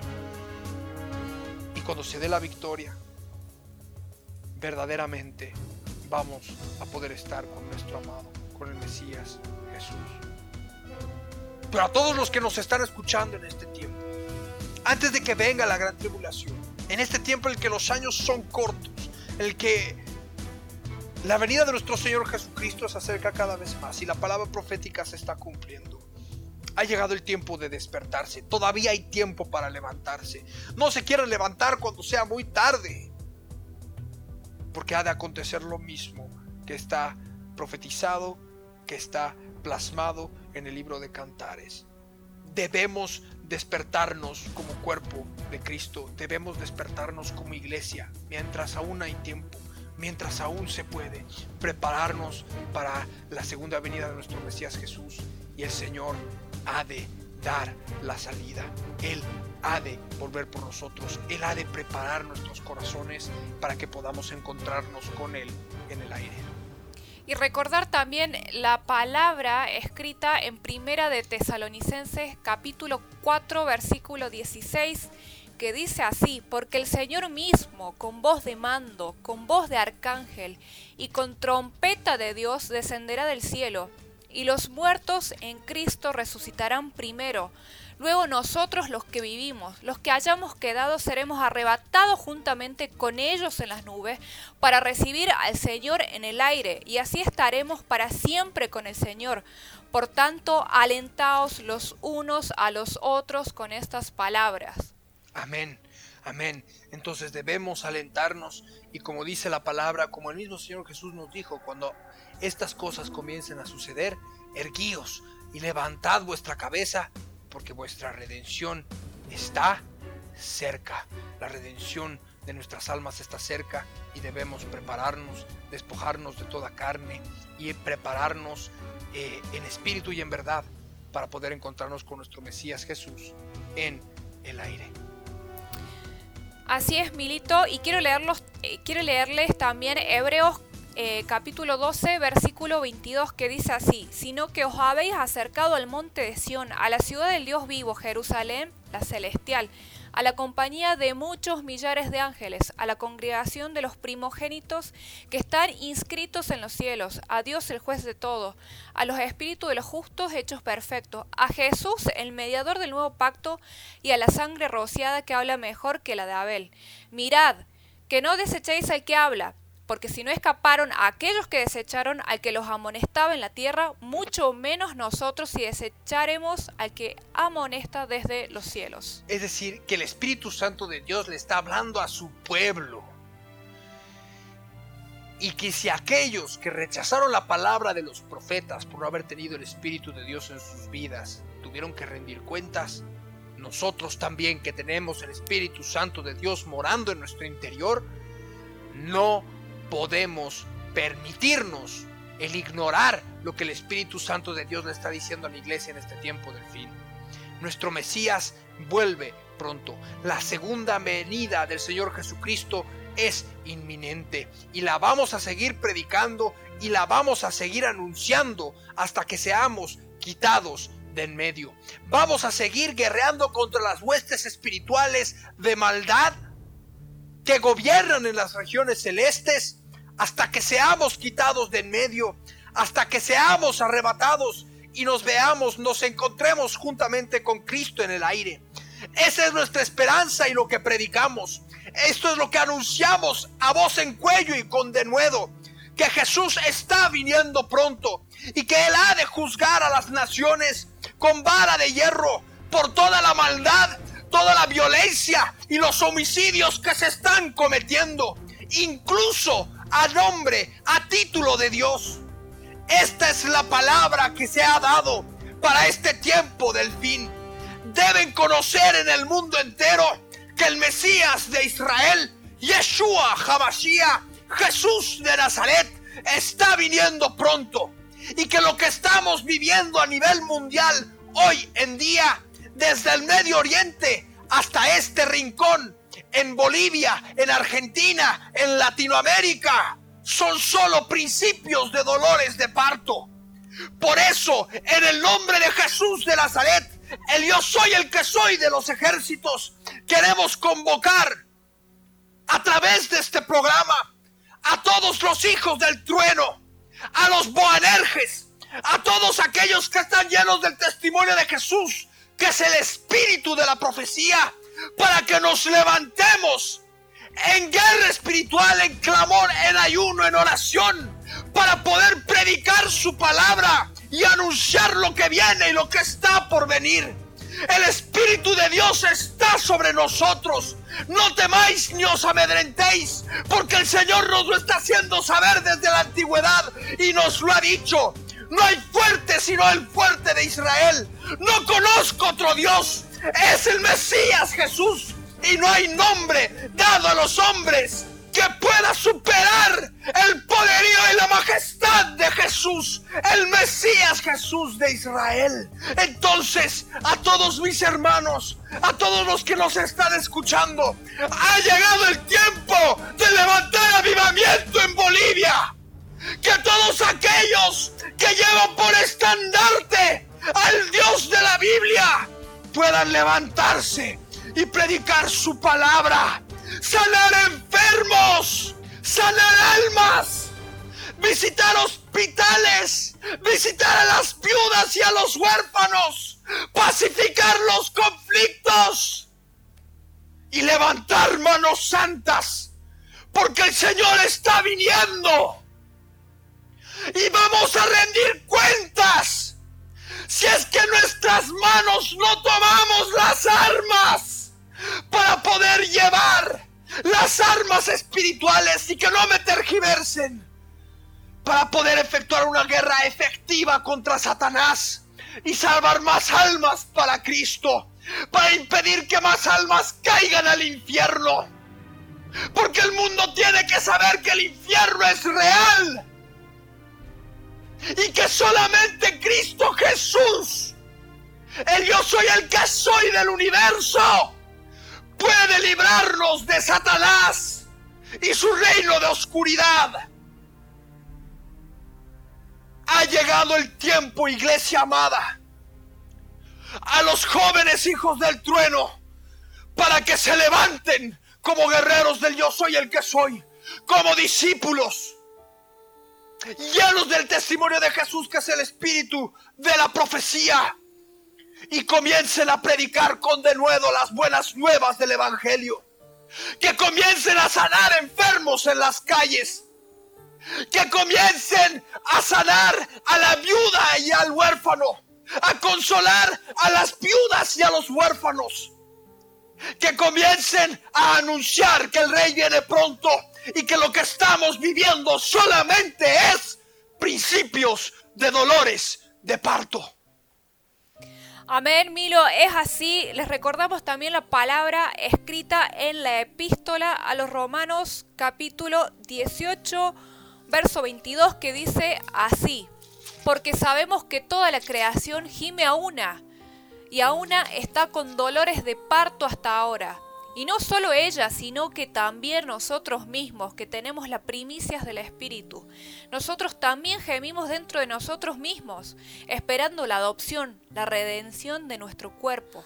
Y cuando se dé la victoria, verdaderamente vamos a poder estar con nuestro amado, con el Mesías Jesús. Pero a todos los que nos están escuchando en este tiempo, antes de que venga la gran tribulación, en este tiempo en el que los años son cortos, el que la venida de nuestro Señor Jesucristo se acerca cada vez más y la palabra profética se está cumpliendo. Ha llegado el tiempo de despertarse. Todavía hay tiempo para levantarse. No se quieran levantar cuando sea muy tarde porque ha de acontecer lo mismo que está profetizado, que está plasmado en el libro de Cantares. Debemos despertarnos como cuerpo de Cristo, debemos despertarnos como iglesia mientras aún hay tiempo, mientras aún se puede, prepararnos para la segunda venida de nuestro Mesías Jesús y el Señor ha de dar la salida. Él ha de volver por nosotros. Él ha de preparar nuestros corazones para que podamos encontrarnos con Él en el aire. Y recordar también la palabra escrita en Primera de Tesalonicenses capítulo 4 versículo 16 que dice así, porque el Señor mismo, con voz de mando, con voz de arcángel y con trompeta de Dios, descenderá del cielo, y los muertos en Cristo resucitarán primero. Luego nosotros los que vivimos, los que hayamos quedado, seremos arrebatados juntamente con ellos en las nubes para recibir al Señor en el aire, y así estaremos para siempre con el Señor. Por tanto, alentaos los unos a los otros con estas palabras. Amén, amén. Entonces debemos alentarnos y como dice la palabra, como el mismo Señor Jesús nos dijo, cuando estas cosas comiencen a suceder, erguíos y levantad vuestra cabeza porque vuestra redención está cerca. La redención de nuestras almas está cerca y debemos prepararnos, despojarnos de toda carne y prepararnos eh, en espíritu y en verdad para poder encontrarnos con nuestro Mesías Jesús en el aire. Así es, Milito, y quiero, leerlos, eh, quiero leerles también Hebreos eh, capítulo 12, versículo 22, que dice así, sino que os habéis acercado al monte de Sión, a la ciudad del Dios vivo, Jerusalén, la celestial, a la compañía de muchos millares de ángeles, a la congregación de los primogénitos que están inscritos en los cielos, a Dios el juez de todo, a los espíritus de los justos hechos perfectos, a Jesús el mediador del nuevo pacto y a la sangre rociada que habla mejor que la de Abel. Mirad, que no desechéis al que habla, porque si no escaparon a aquellos que desecharon al que los amonestaba en la tierra, mucho menos nosotros si desecharemos al que amonesta desde los cielos. Es decir, que el Espíritu Santo de Dios le está hablando a su pueblo. Y que si aquellos que rechazaron la palabra de los profetas por no haber tenido el Espíritu de Dios en sus vidas tuvieron que rendir cuentas, nosotros también que tenemos el Espíritu Santo de Dios morando en nuestro interior, no podemos permitirnos el ignorar lo que el Espíritu Santo de Dios le está diciendo a la iglesia en este tiempo del fin. Nuestro Mesías vuelve pronto. La segunda venida del Señor Jesucristo es inminente y la vamos a seguir predicando y la vamos a seguir anunciando hasta que seamos quitados de en medio. Vamos a seguir guerreando contra las huestes espirituales de maldad que gobiernan en las regiones celestes hasta que seamos quitados de en medio, hasta que seamos arrebatados y nos veamos, nos encontremos juntamente con Cristo en el aire. Esa es nuestra esperanza y lo que predicamos. Esto es lo que anunciamos a voz en cuello y con denuedo, que Jesús está viniendo pronto y que Él ha de juzgar a las naciones con vara de hierro por toda la maldad, toda la violencia y los homicidios que se están cometiendo, incluso a nombre, a título de Dios. Esta es la palabra que se ha dado para este tiempo del fin. Deben conocer en el mundo entero que el Mesías de Israel, Yeshua Hamashiach, Jesús de Nazaret, está viniendo pronto. Y que lo que estamos viviendo a nivel mundial hoy en día, desde el Medio Oriente hasta este rincón, en Bolivia, en Argentina, en Latinoamérica, son solo principios de dolores de parto. Por eso, en el nombre de Jesús de Nazaret, el yo soy el que soy de los ejércitos, queremos convocar a través de este programa a todos los hijos del trueno, a los boanerges, a todos aquellos que están llenos del testimonio de Jesús, que es el espíritu de la profecía, para que nos levantemos en guerra espiritual, en clamor, en ayuno, en oración, para poder predicar su palabra y anunciar lo que viene y lo que está por venir. El Espíritu de Dios está sobre nosotros. No temáis ni os amedrentéis, porque el Señor nos lo está haciendo saber desde la antigüedad y nos lo ha dicho. No hay fuerte sino el fuerte de Israel. No conozco otro Dios. Es el Mesías Jesús. Y no hay nombre dado a los hombres que pueda superar el poderío y la majestad de Jesús, el Mesías Jesús de Israel. Entonces, a todos mis hermanos, a todos los que nos están escuchando, ha llegado el tiempo de levantar avivamiento en Bolivia. Que todos aquellos que llevan por estandarte al Dios de la Biblia puedan levantarse y predicar su palabra sanar enfermos, sanar almas, visitar hospitales, visitar a las viudas y a los huérfanos, pacificar los conflictos y levantar manos santas, porque el Señor está viniendo. Y vamos a rendir cuentas si es que nuestras manos no tomamos las armas para poder llevar las armas espirituales y que no me tergiversen para poder efectuar una guerra efectiva contra Satanás y salvar más almas para Cristo, para impedir que más almas caigan al infierno. Porque el mundo tiene que saber que el infierno es real y que solamente Cristo Jesús, el yo soy el que soy del universo, puede librarnos de Satanás y su reino de oscuridad. Ha llegado el tiempo, iglesia amada, a los jóvenes hijos del trueno, para que se levanten como guerreros del yo soy el que soy, como discípulos, llenos del testimonio de Jesús, que es el espíritu de la profecía y comiencen a predicar con denuedo las buenas nuevas del Evangelio. Que comiencen a sanar enfermos en las calles. Que comiencen a sanar a la viuda y al huérfano. A consolar a las viudas y a los huérfanos. Que comiencen a anunciar que el rey viene pronto y que lo que estamos viviendo solamente es principios de dolores de parto. Amén, Milo, es así. Les recordamos también la palabra escrita en la epístola a los Romanos capítulo 18, verso 22, que dice así, porque sabemos que toda la creación gime a una, y a una está con dolores de parto hasta ahora. Y no solo ella, sino que también nosotros mismos, que tenemos las primicias del Espíritu. Nosotros también gemimos dentro de nosotros mismos, esperando la adopción, la redención de nuestro cuerpo.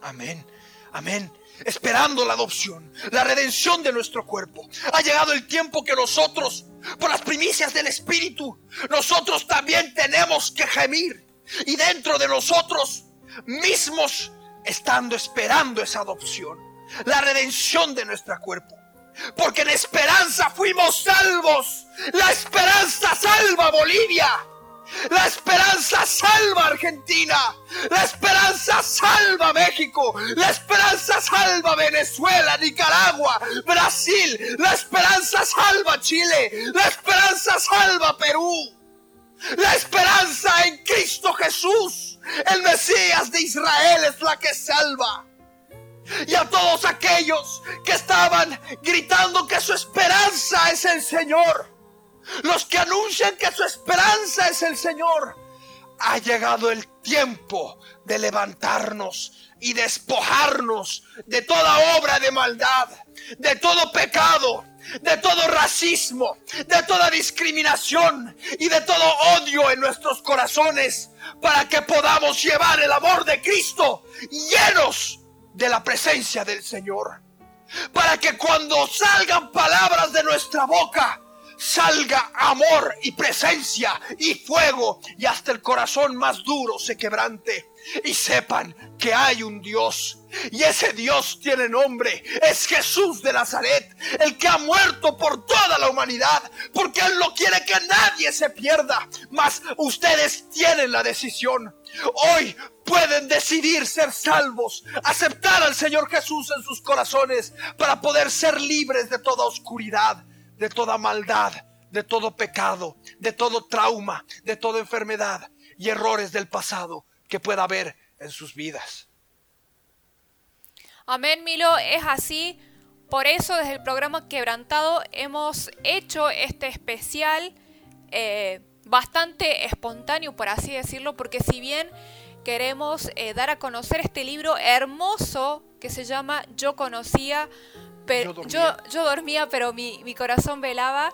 Amén, amén. Esperando la adopción, la redención de nuestro cuerpo. Ha llegado el tiempo que nosotros, por las primicias del Espíritu, nosotros también tenemos que gemir. Y dentro de nosotros mismos estando esperando esa adopción, la redención de nuestro cuerpo. Porque en esperanza fuimos salvos. La esperanza salva Bolivia. La esperanza salva Argentina. La esperanza salva México. La esperanza salva Venezuela, Nicaragua, Brasil. La esperanza salva Chile. La esperanza salva Perú. La esperanza en Cristo Jesús, el Mesías de Israel, es la que salva. Y a todos aquellos que estaban gritando que su esperanza es el Señor, los que anuncian que su esperanza es el Señor, ha llegado el tiempo de levantarnos y despojarnos de toda obra de maldad, de todo pecado, de todo racismo, de toda discriminación y de todo odio en nuestros corazones para que podamos llevar el amor de Cristo llenos de la presencia del Señor. Para que cuando salgan palabras de nuestra boca, salga amor y presencia y fuego y hasta el corazón más duro se quebrante y sepan que hay un Dios. Y ese Dios tiene nombre. Es Jesús de Nazaret, el que ha muerto por toda la humanidad, porque Él no quiere que nadie se pierda. Mas ustedes tienen la decisión. Hoy pueden decidir ser salvos, aceptar al Señor Jesús en sus corazones para poder ser libres de toda oscuridad, de toda maldad, de todo pecado, de todo trauma, de toda enfermedad y errores del pasado que pueda haber en sus vidas. Amén, Milo, es así. Por eso desde el programa Quebrantado hemos hecho este especial eh, bastante espontáneo, por así decirlo, porque si bien queremos eh, dar a conocer este libro hermoso que se llama Yo conocía, pero yo dormía, pero mi, corazón velaba.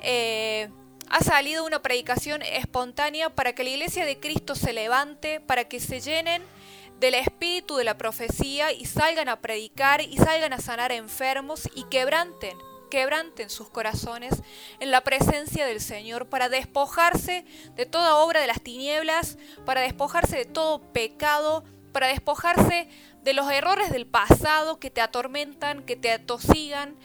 Eh, ha salido una predicación espontánea para que la iglesia de Cristo se levante, para que se llenen del espíritu de la profecía y salgan a predicar y salgan a sanar enfermos y quebranten, quebranten sus corazones en la presencia del Señor para despojarse de toda obra de las tinieblas, para despojarse de todo pecado, para despojarse de los errores del pasado que te atormentan, que te atosigan,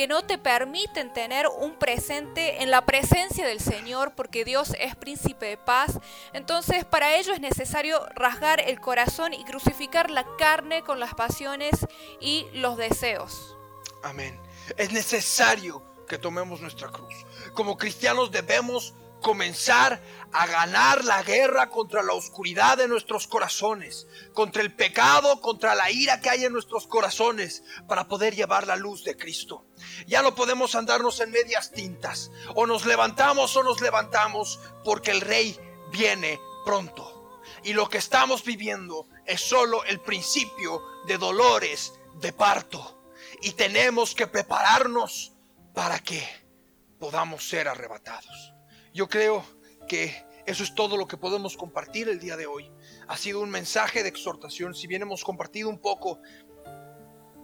que no te permiten tener un presente en la presencia del Señor, porque Dios es príncipe de paz. Entonces para ello es necesario rasgar el corazón y crucificar la carne con las pasiones y los deseos. Amén. Es necesario que tomemos nuestra cruz. Como cristianos debemos comenzar a ganar la guerra contra la oscuridad de nuestros corazones, contra el pecado, contra la ira que hay en nuestros corazones, para poder llevar la luz de Cristo. Ya no podemos andarnos en medias tintas, o nos levantamos o nos levantamos, porque el Rey viene pronto. Y lo que estamos viviendo es solo el principio de dolores de parto. Y tenemos que prepararnos para que podamos ser arrebatados. Yo creo que eso es todo lo que podemos compartir el día de hoy. Ha sido un mensaje de exhortación, si bien hemos compartido un poco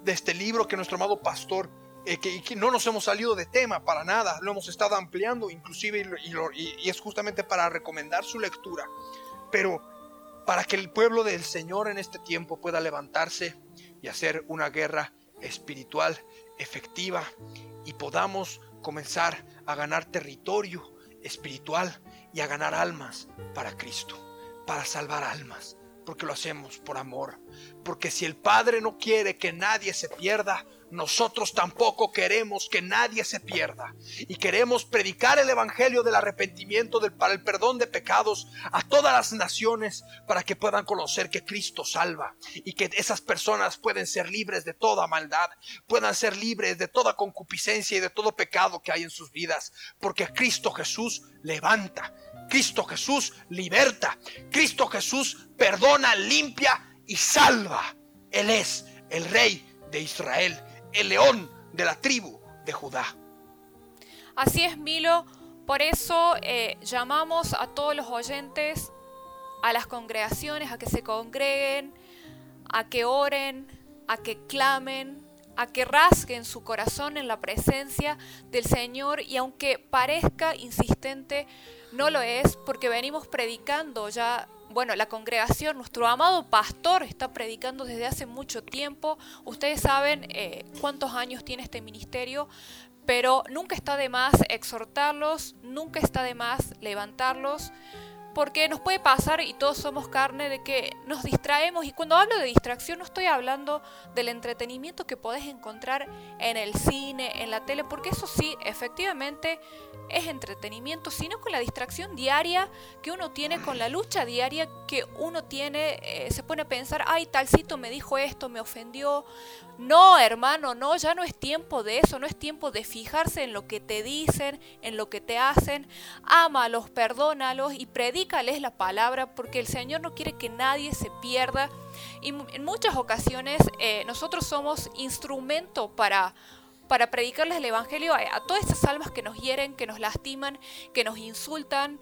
de este libro que nuestro amado pastor, eh, que, no nos hemos salido de tema para nada, lo hemos estado ampliando inclusive y, es justamente para recomendar su lectura, pero para que el pueblo del Señor en este tiempo pueda levantarse y hacer una guerra espiritual efectiva y podamos comenzar a ganar territorio espiritual y a ganar almas para Cristo, para salvar almas, porque lo hacemos por amor. Porque si el Padre no quiere que nadie se pierda, nosotros tampoco queremos que nadie se pierda. Y queremos predicar el Evangelio del arrepentimiento del, para el perdón de pecados a todas las naciones para que puedan conocer que Cristo salva y que esas personas pueden ser libres de toda maldad, puedan ser libres de toda concupiscencia y de todo pecado que hay en sus vidas, porque Cristo Jesús levanta, Cristo Jesús liberta, Cristo Jesús perdona, limpia y salva. Él es el rey de Israel, el león de la tribu de Judá. Así es, Milo. Por eso eh, llamamos a todos los oyentes, a las congregaciones, a que se congreguen, a que oren, a que clamen, a que rasguen su corazón en la presencia del Señor y aunque parezca insistente, no lo es porque venimos predicando ya, bueno, la congregación, nuestro amado pastor está predicando desde hace mucho tiempo, ustedes saben eh, cuántos años tiene este ministerio, pero nunca está de más exhortarlos, nunca está de más levantarlos porque nos puede pasar, y todos somos carne, de que nos distraemos. Y cuando hablo de distracción no estoy hablando del entretenimiento que podés encontrar en el cine, en la tele, porque eso sí, efectivamente es entretenimiento, sino con la distracción diaria que uno tiene, con la lucha diaria que uno tiene, eh, se pone a pensar, ay, talcito me dijo esto, me ofendió, no, hermano, no, ya no es tiempo de eso, no es tiempo de fijarse en lo que te dicen, en lo que te hacen. Ámalos, perdónalos y predícales la palabra porque el Señor no quiere que nadie se pierda. Y en muchas ocasiones eh, nosotros somos instrumento para, para predicarles el Evangelio a, todas estas almas que nos hieren, que nos lastiman, que nos insultan,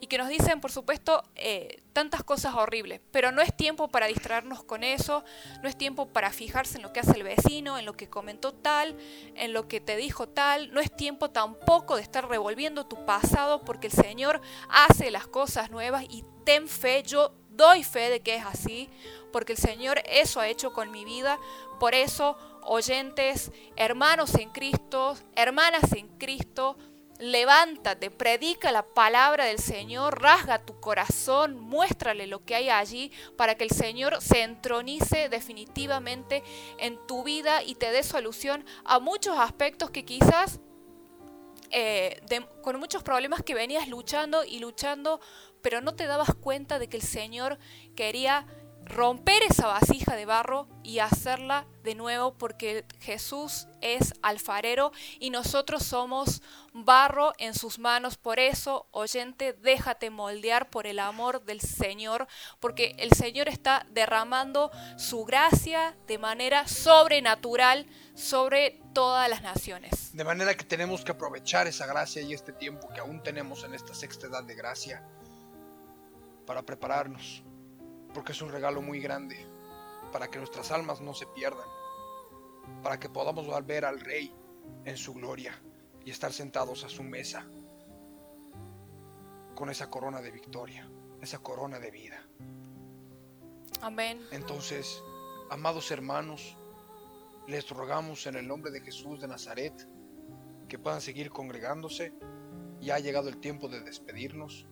y que nos dicen, por supuesto, eh, tantas cosas horribles. Pero no es tiempo para distraernos con eso, no es tiempo para fijarse en lo que hace el vecino, en lo que comentó tal, en lo que te dijo tal. No es tiempo tampoco de estar revolviendo tu pasado porque el Señor hace las cosas nuevas y ten fe, yo doy fe de que es así, porque el Señor eso ha hecho con mi vida. Por eso, oyentes, hermanos en Cristo, hermanas en Cristo, levántate, predica la palabra del Señor, rasga tu corazón, muéstrale lo que hay allí para que el Señor se entronice definitivamente en tu vida y te dé solución a muchos aspectos que quizás eh, con muchos problemas que venías luchando y luchando, pero no te dabas cuenta de que el Señor quería romper esa vasija de barro y hacerla de nuevo porque Jesús es alfarero y nosotros somos barro en sus manos. Por eso, oyente, déjate moldear por el amor del Señor, porque el Señor está derramando su gracia de manera sobrenatural sobre todas las naciones. De manera que tenemos que aprovechar esa gracia y este tiempo que aún tenemos en esta sexta edad de gracia para prepararnos porque es un regalo muy grande para que nuestras almas no se pierdan, para que podamos volver al Rey en su gloria y estar sentados a su mesa con esa corona de victoria, esa corona de vida. Amén. Entonces, amados hermanos, les rogamos en el nombre de Jesús de Nazaret que puedan seguir congregándose. Ya ha llegado el tiempo de despedirnos.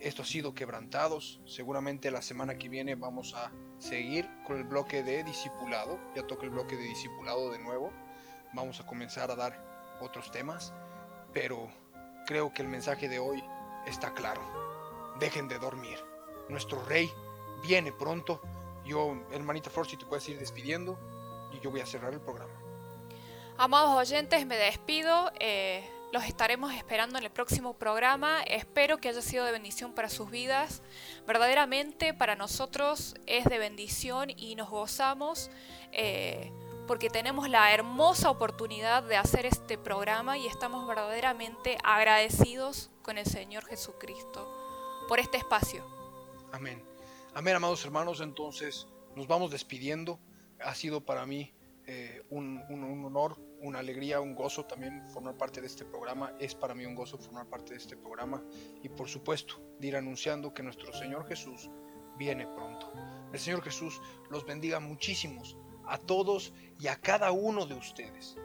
Esto ha sido quebrantados. Seguramente la semana que viene vamos a seguir con el bloque de discipulado. Ya toca el bloque de discipulado de nuevo. Vamos a comenzar a dar otros temas. Pero creo que el mensaje de hoy está claro. Dejen de dormir. Nuestro rey viene pronto. Yo, hermanita Flor, si te puedes ir despidiendo. Y yo voy a cerrar el programa. Amados oyentes, me despido. Eh los estaremos esperando en el próximo programa. Espero que haya sido de bendición para sus vidas. Verdaderamente para nosotros es de bendición y nos gozamos eh, porque tenemos la hermosa oportunidad de hacer este programa y estamos verdaderamente agradecidos con el Señor Jesucristo por este espacio. Amén. Amén, amados hermanos. Entonces nos vamos despidiendo. Ha sido para mí eh, un, un honor una alegría, un gozo también formar parte de este programa. Es para mí un gozo formar parte de este programa y por supuesto de ir anunciando que nuestro Señor Jesús viene pronto. El Señor Jesús los bendiga muchísimos a todos y a cada uno de ustedes.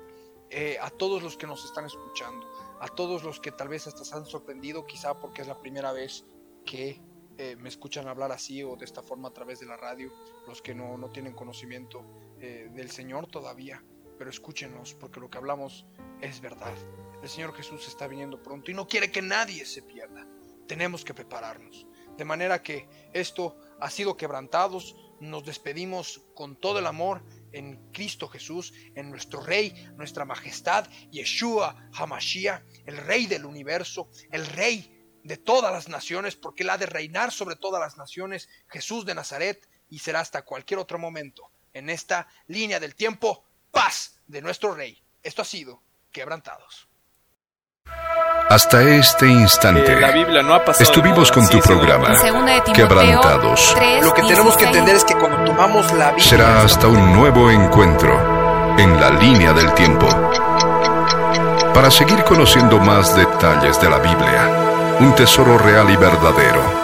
Eh, a todos los que nos están escuchando, a todos los que tal vez hasta se han sorprendido, quizá porque es la primera vez que eh, me escuchan hablar así o de esta forma a través de la radio, los que no, no tienen conocimiento eh, del Señor todavía pero escúchenos porque lo que hablamos es verdad. El Señor Jesús está viniendo pronto y no quiere que nadie se pierda. Tenemos que prepararnos. De manera que esto ha sido quebrantados, nos despedimos con todo el amor en Cristo Jesús, en nuestro Rey, nuestra Majestad, Yeshua Hamashiach, el Rey del universo, el Rey de todas las naciones, porque Él ha de reinar sobre todas las naciones, Jesús de Nazaret, y será hasta cualquier otro momento en esta línea del tiempo, paz de nuestro Rey. Esto ha sido Quebrantados. Hasta este instante, Eh, la Biblia no ha pasado estuvimos con tu programa, Timoteo Quebrantados. 3, Lo que tenemos que 16. entender es que cuando tomamos la Biblia... Será hasta un nuevo encuentro en la línea del tiempo. Para seguir conociendo más detalles de la Biblia, un tesoro real y verdadero